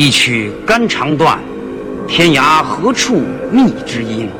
一曲肝肠断，天涯何处觅知音？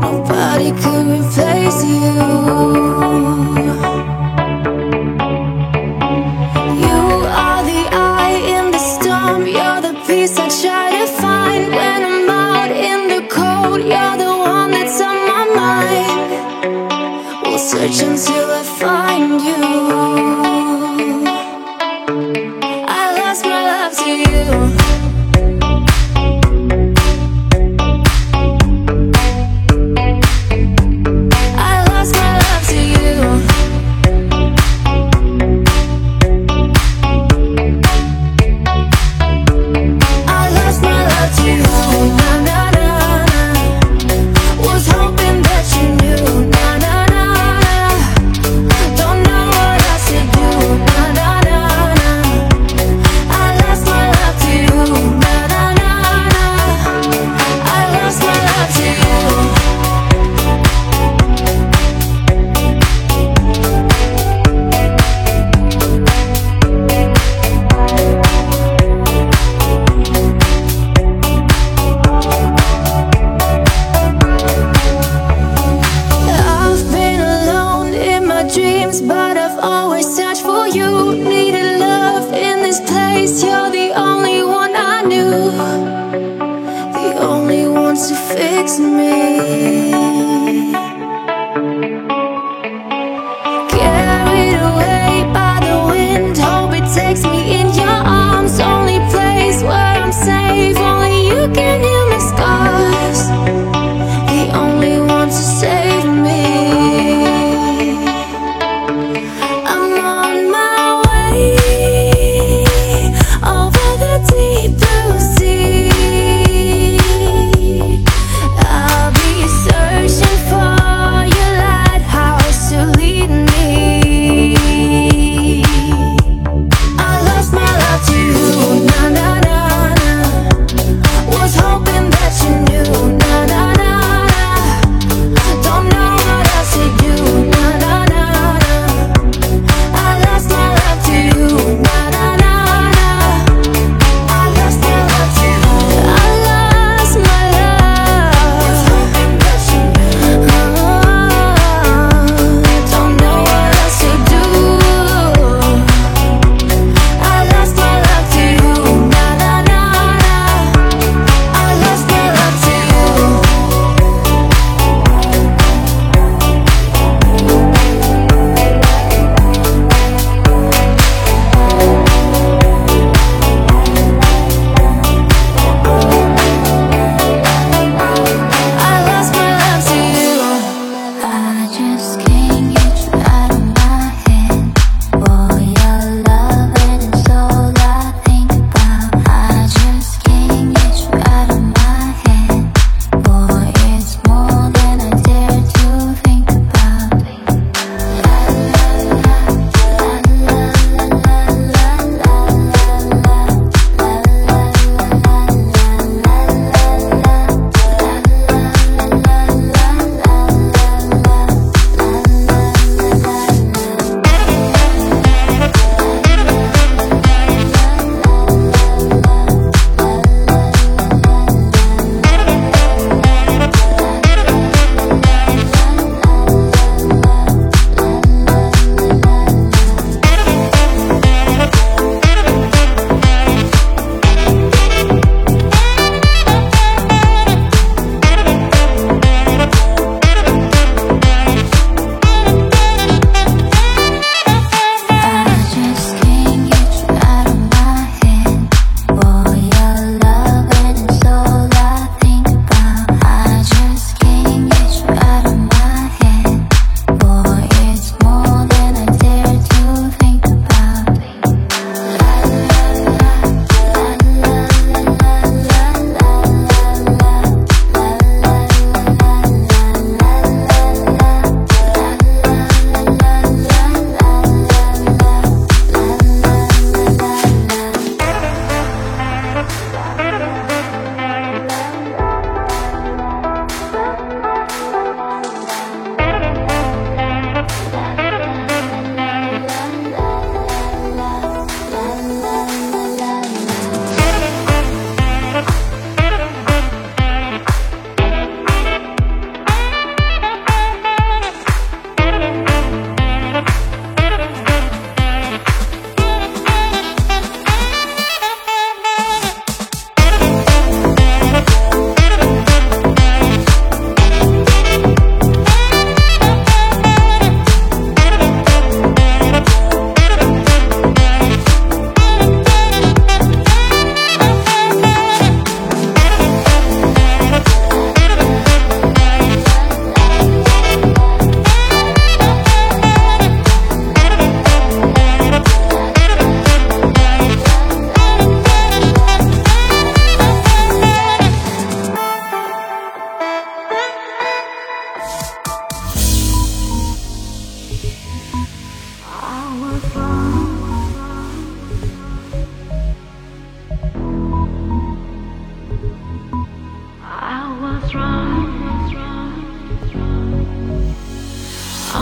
Nobody could replace you.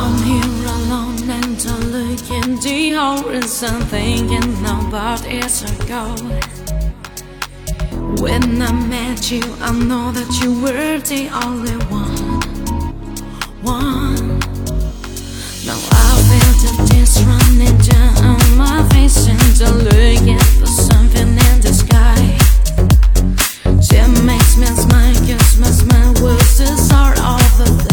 I'm here alone and I'm looking the horizon Thinking about years ago. When I met you I know that you were the only one. One. Now I feel the tears running down my face And I'm looking for something in the sky. It makes me smile cause my smile was the start of the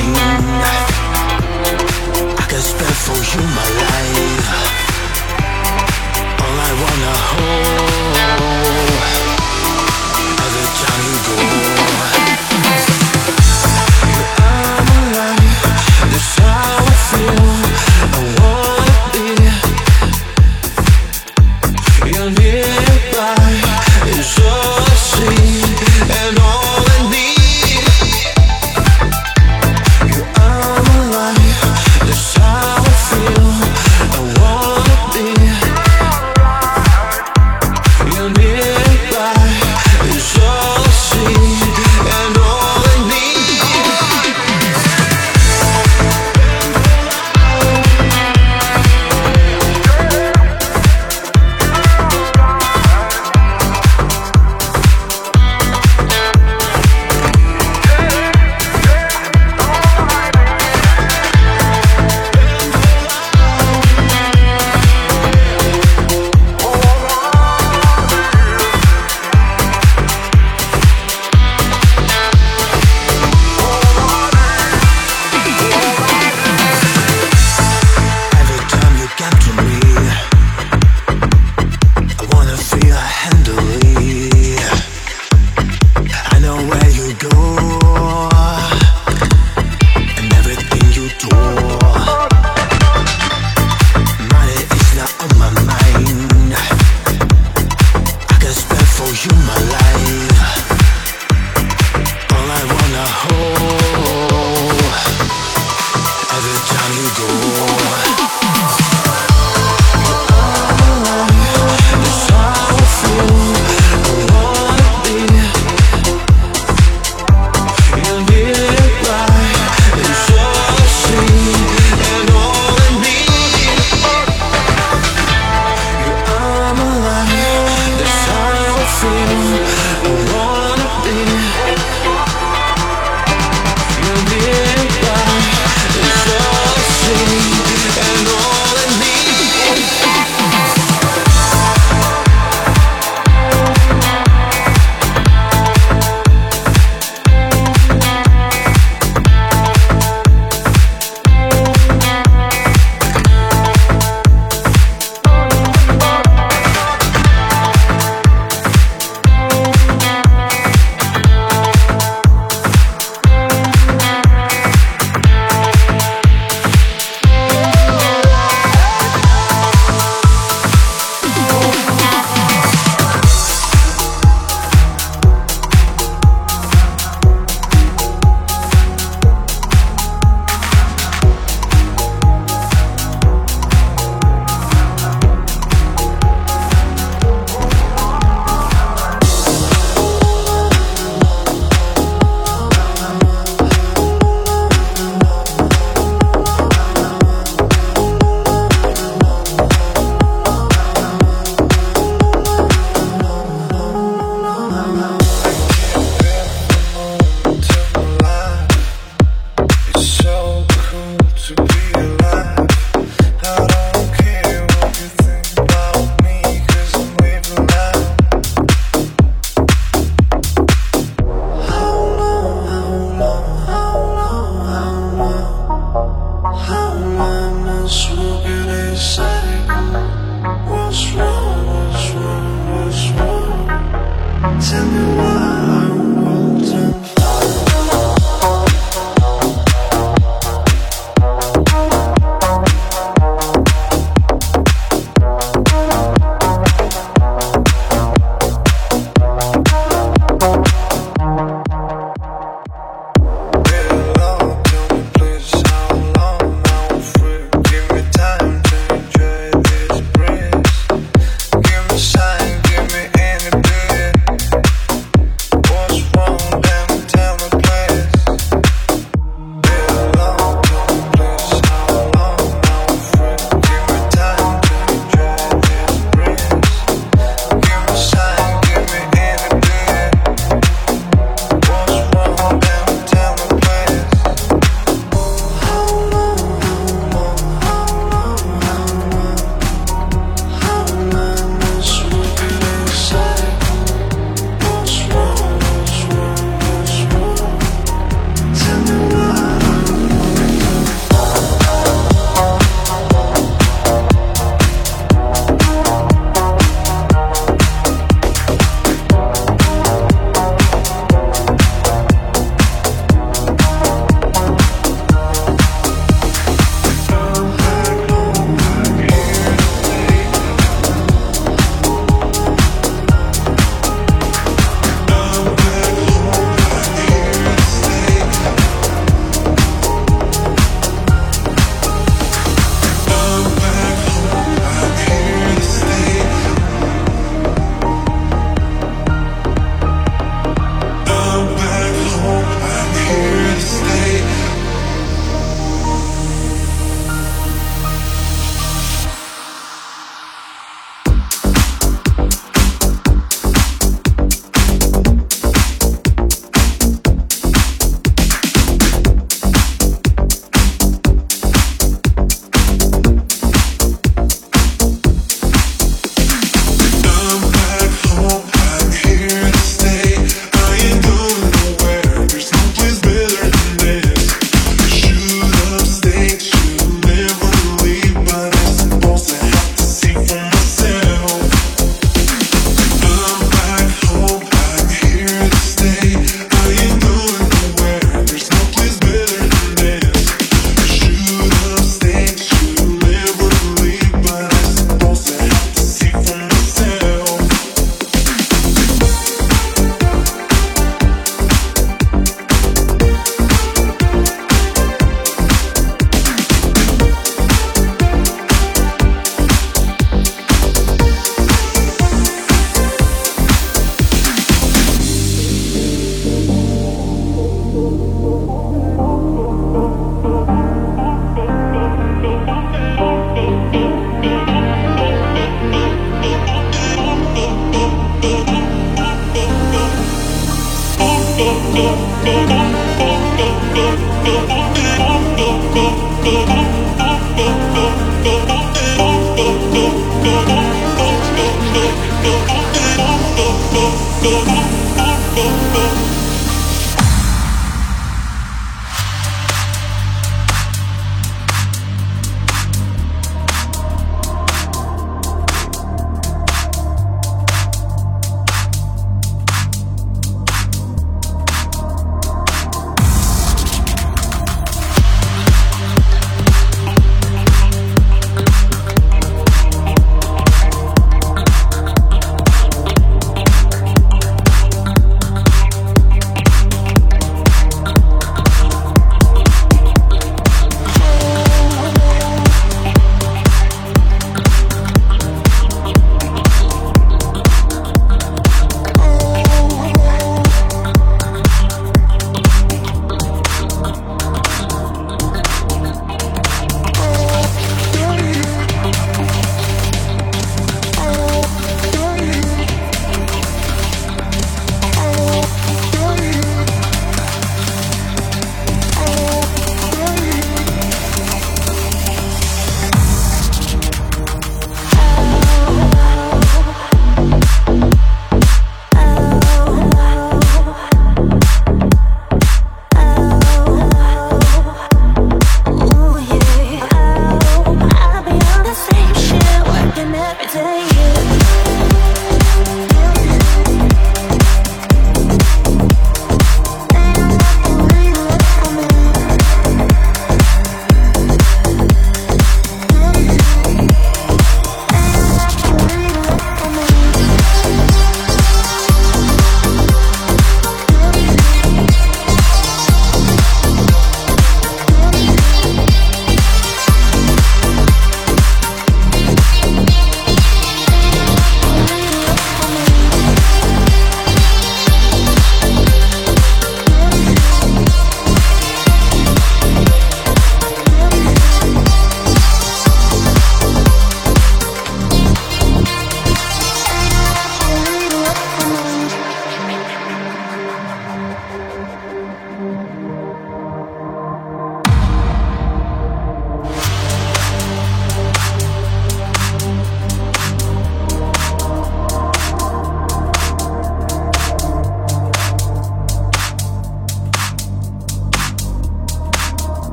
I can spend for you my life.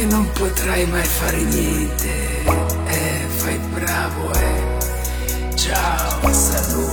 che non potrai mai fare niente. Eh, fai bravo, eh. Ciao, saluto.